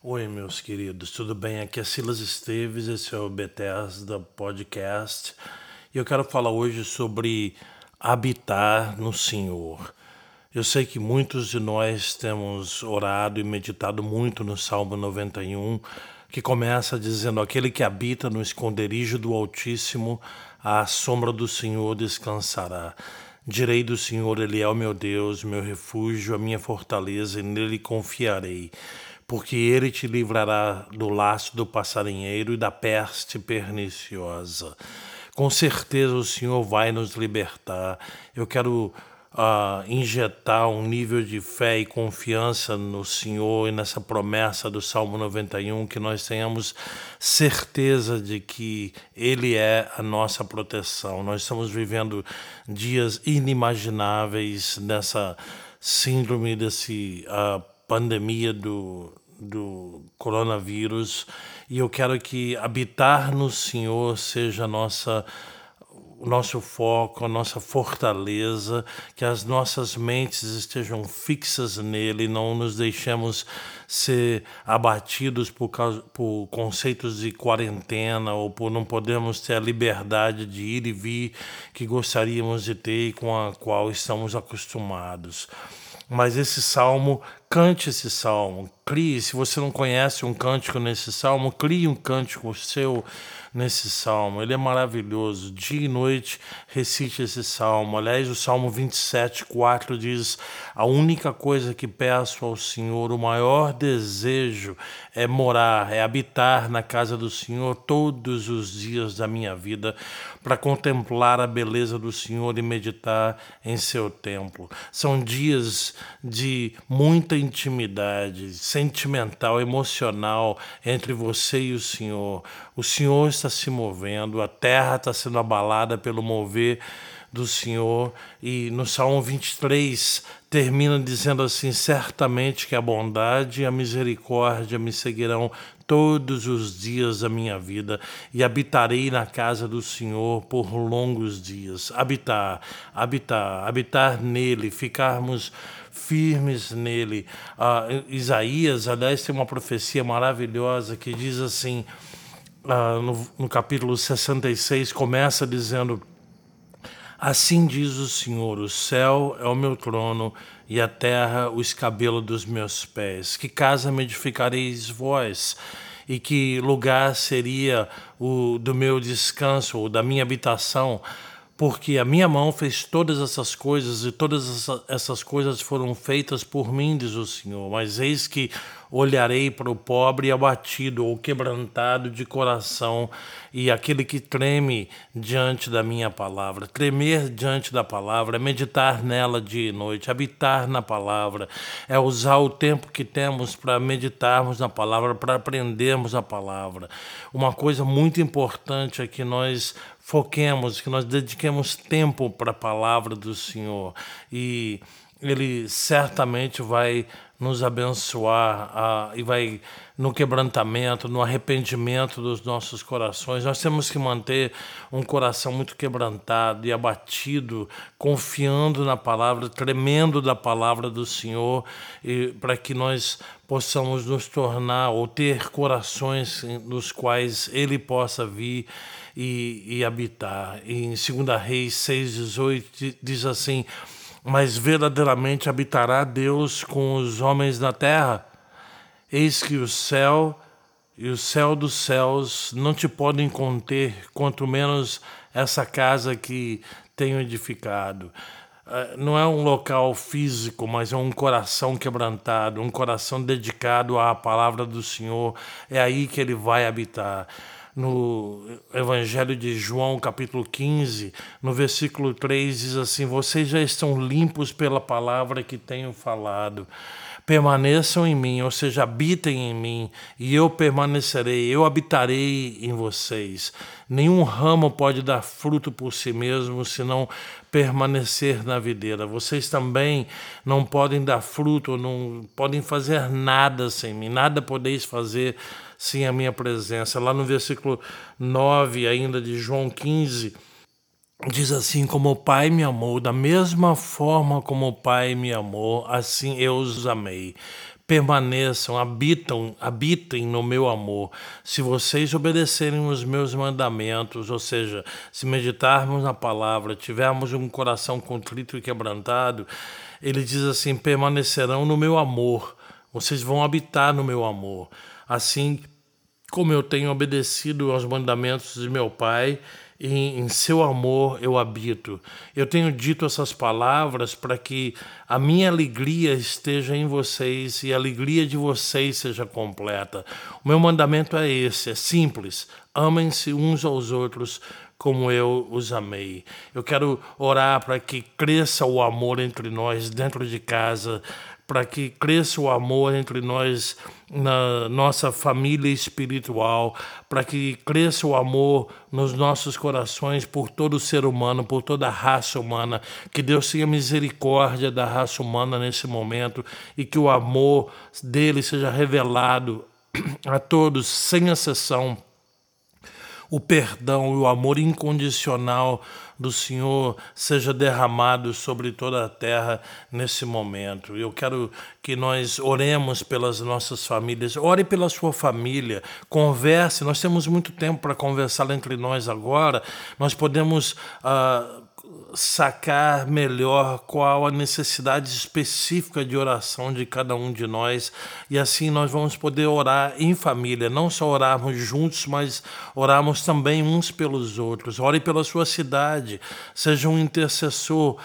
Oi, meus queridos, tudo bem? Aqui é Silas Esteves, esse é o Bethesda Podcast e eu quero falar hoje sobre habitar no Senhor. Eu sei que muitos de nós temos orado e meditado muito no Salmo 91, que começa dizendo: Aquele que habita no esconderijo do Altíssimo, à sombra do Senhor descansará. Direi do Senhor, Ele é o meu Deus, meu refúgio, a minha fortaleza, e nele confiarei porque ele te livrará do laço do passarinheiro e da peste perniciosa. Com certeza o Senhor vai nos libertar. Eu quero uh, injetar um nível de fé e confiança no Senhor e nessa promessa do Salmo 91, que nós tenhamos certeza de que Ele é a nossa proteção. Nós estamos vivendo dias inimagináveis nessa síndrome desse. Uh, pandemia do, do coronavírus e eu quero que habitar no Senhor seja nossa o nosso foco, a nossa fortaleza, que as nossas mentes estejam fixas nele, não nos deixemos ser abatidos por, causa, por conceitos de quarentena ou por não podermos ter a liberdade de ir e vir que gostaríamos de ter e com a qual estamos acostumados. Mas esse salmo, cante esse salmo, crie. Se você não conhece um cântico nesse salmo, crie um cântico seu nesse salmo. Ele é maravilhoso. Dia e noite recite esse salmo. Aliás, o salmo 27, 4 diz: A única coisa que peço ao Senhor, o maior desejo é morar, é habitar na casa do Senhor todos os dias da minha vida, para contemplar a beleza do Senhor e meditar em seu templo. São dias de muita intimidade sentimental, emocional entre você e o Senhor. O Senhor está se movendo, a terra está sendo abalada pelo mover do Senhor. E no Salmo 23 termina dizendo assim: Certamente que a bondade e a misericórdia me seguirão todos os dias da minha vida e habitarei na casa do Senhor por longos dias. Habitar, habitar, habitar nele, ficarmos firmes nele. Uh, Isaías, aliás, tem uma profecia maravilhosa que diz assim. Uh, no, no capítulo 66, começa dizendo: Assim diz o Senhor: o céu é o meu trono e a terra o escabelo dos meus pés. Que casa me edificareis vós? E que lugar seria o do meu descanso ou da minha habitação? porque a minha mão fez todas essas coisas e todas essas coisas foram feitas por mim, diz o Senhor. Mas eis que olharei para o pobre abatido ou quebrantado de coração e aquele que treme diante da minha palavra. Tremer diante da palavra é meditar nela dia e noite, habitar na palavra, é usar o tempo que temos para meditarmos na palavra, para aprendermos a palavra. Uma coisa muito importante é que nós foquemos, que nós dediquemos tempo para a palavra do Senhor e Ele certamente vai nos abençoar uh, e vai no quebrantamento, no arrependimento dos nossos corações. Nós temos que manter um coração muito quebrantado e abatido, confiando na palavra, tremendo da palavra do Senhor, para que nós possamos nos tornar ou ter corações nos quais Ele possa vir e, e habitar. E em 2 Reis 6,18 diz assim: Mas verdadeiramente habitará Deus com os homens na terra. Eis que o céu e o céu dos céus não te podem conter, quanto menos essa casa que tenho edificado. Eh, não é um local físico, mas é um coração quebrantado, um coração dedicado à palavra do Senhor. É aí que ele vai habitar no Evangelho de João, capítulo 15, no versículo 3, diz assim: Vocês já estão limpos pela palavra que tenho falado. Permaneçam em mim, ou seja, habitem em mim, e eu permanecerei, eu habitarei em vocês. Nenhum ramo pode dar fruto por si mesmo se não permanecer na videira. Vocês também não podem dar fruto, não podem fazer nada sem mim, nada podeis fazer sem a minha presença. Lá no versículo 9, ainda de João 15, diz assim: Como o Pai me amou, da mesma forma como o Pai me amou, assim eu os amei permaneçam, habitam, habitem no meu amor. Se vocês obedecerem os meus mandamentos, ou seja, se meditarmos na palavra, tivermos um coração contrito e quebrantado, ele diz assim: permanecerão no meu amor. Vocês vão habitar no meu amor. Assim como eu tenho obedecido aos mandamentos de meu Pai, em, em, seu amor eu habito. Eu tenho dito essas palavras para que a minha alegria esteja em vocês e a alegria de vocês seja completa. O meu mandamento é esse: é simples. Amem-se uns aos outros como eu os amei. Eu quero orar para que cresça o amor entre nós dentro de casa, para que cresça o amor entre nós na nossa família espiritual, para que cresça o amor nos nossos corações por todo ser humano, por toda a raça humana, que Deus tenha misericórdia da raça humana nesse momento e que o amor dele seja revelado a todos, sem exceção o perdão e o amor incondicional do Senhor seja derramado sobre toda a terra nesse momento. Eu quero que nós oremos pelas nossas famílias. Ore pela sua família, converse. Nós temos muito tempo para conversar entre nós agora. Nós podemos. Uh, sacar melhor qual a necessidade específica de oração de cada um de nós e assim nós vamos poder orar em família, não só orarmos juntos, mas orarmos também uns pelos outros. Ore pela sua cidade, seja um intercessor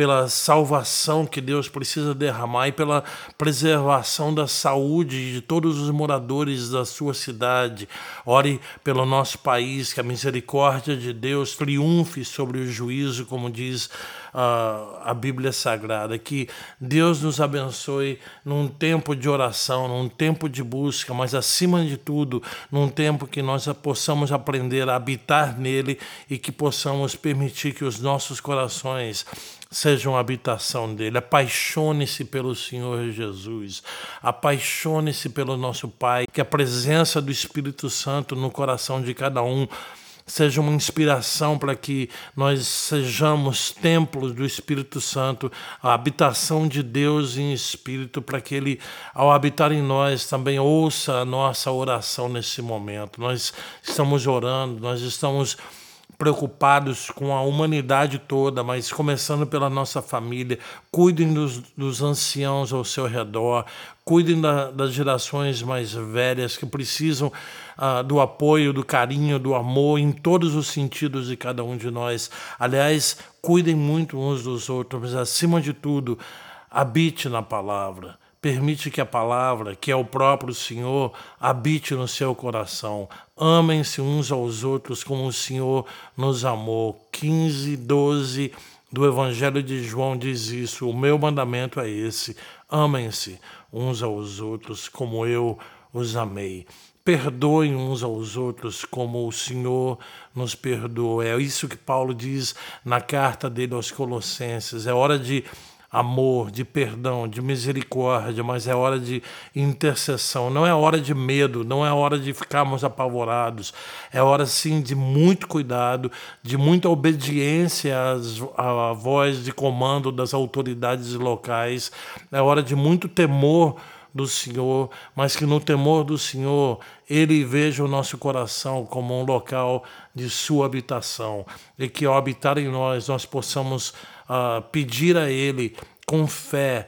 pela salvação que Deus precisa derramar e pela preservação da saúde de todos os moradores da sua cidade. Ore pelo nosso país, que a misericórdia de Deus triunfe sobre o juízo, como diz uh, a Bíblia Sagrada. Que Deus nos abençoe num tempo de oração, num tempo de busca, mas acima de tudo, num tempo que nós possamos aprender a habitar nele e que possamos permitir que os nossos corações sejam habitação dele. Apaixone-se pelo Senhor Jesus. Apaixone-se pelo nosso Pai. Que a presença do Espírito Santo no coração de cada um seja uma inspiração para que nós sejamos templos do Espírito Santo, a habitação de Deus em espírito, para que Ele, ao habitar em nós, também ouça a nossa oração nesse momento. Nós estamos orando, nós estamos preocupados com a humanidade toda, mas começando pela nossa família. Cuidem dos, dos anciãos ao seu redor, cuidem da, das gerações mais velhas que precisam uh, do apoio, do carinho, do amor em todos os sentidos de cada um de nós. Aliás, cuidem muito uns dos outros, mas acima de tudo, habite na palavra. Permite que a palavra, que é o próprio Senhor, habite no seu coração. Amem-se uns aos outros como o Senhor nos amou. 15, 12 do Evangelho de João diz isso. O meu mandamento é esse: amem-se uns aos outros como eu os amei. Perdoem uns aos outros como o Senhor nos perdoou. É isso que Paulo diz na carta dele aos Colossenses. É hora de amor, de perdão, de misericórdia, mas é hora de intercessão. Não é hora de medo, não é hora de ficarmos apavorados. É hora sim de muito cuidado, de muita obediência às, à voz de comando das autoridades locais. É hora de muito temor do Senhor, mas que no temor do Senhor Ele veja o nosso coração como um local de sua habitação e que ao habitar em nós nós possamos uh, pedir a Ele com fé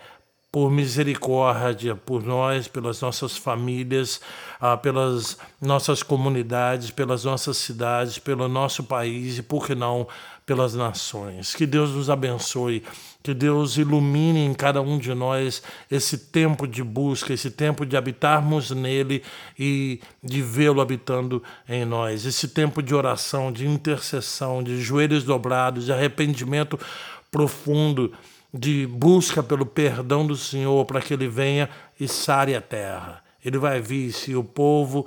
por misericórdia por nós, pelas nossas famílias, ah, pelas nossas comunidades, pelas nossas cidades, pelo nosso país e, por que não, pelas nações. Que Deus nos abençoe, que Deus ilumine em cada um de nós esse tempo de busca, esse tempo de habitarmos nele e de vê-lo habitando em nós, esse tempo de oração, de intercessão, de joelhos dobrados, de arrependimento profundo de busca pelo perdão do Senhor para que ele venha e sare a terra. Ele vai vir se o povo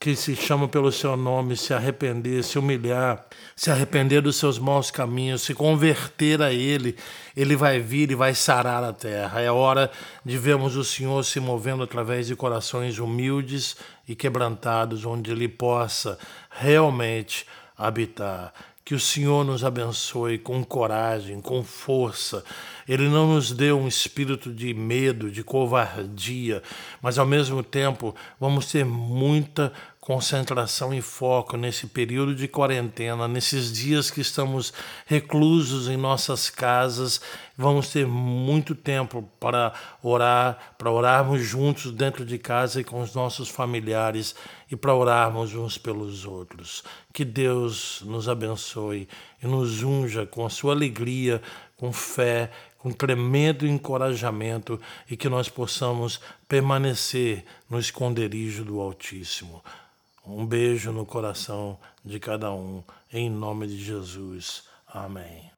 que se chama pelo seu nome se arrepender, se humilhar, se arrepender dos seus maus caminhos, se converter a Ele, Ele vai vir e vai sarar a terra. É hora de vermos o Senhor se movendo através de corações humildes e quebrantados, onde Ele possa realmente habitar. Que o Senhor nos abençoe com coragem, com força Ele não nos deu um espírito de medo, de covardia, mas ao mesmo tempo vamos ter muita concentração e foco nesse período de quarentena, nesses dias que estamos reclusos em nossas casas. Vamos ter muito tempo para orar, para orarmos juntos dentro de casa e com os nossos familiares e para orarmos uns pelos outros. Que Deus nos abençoe e nos unja com a sua alegria, com fé, com tremendo encorajamento e que nós possamos permanecer no esconderijo do Altíssimo. Um beijo no coração de cada um, em nome de Jesus. Amém.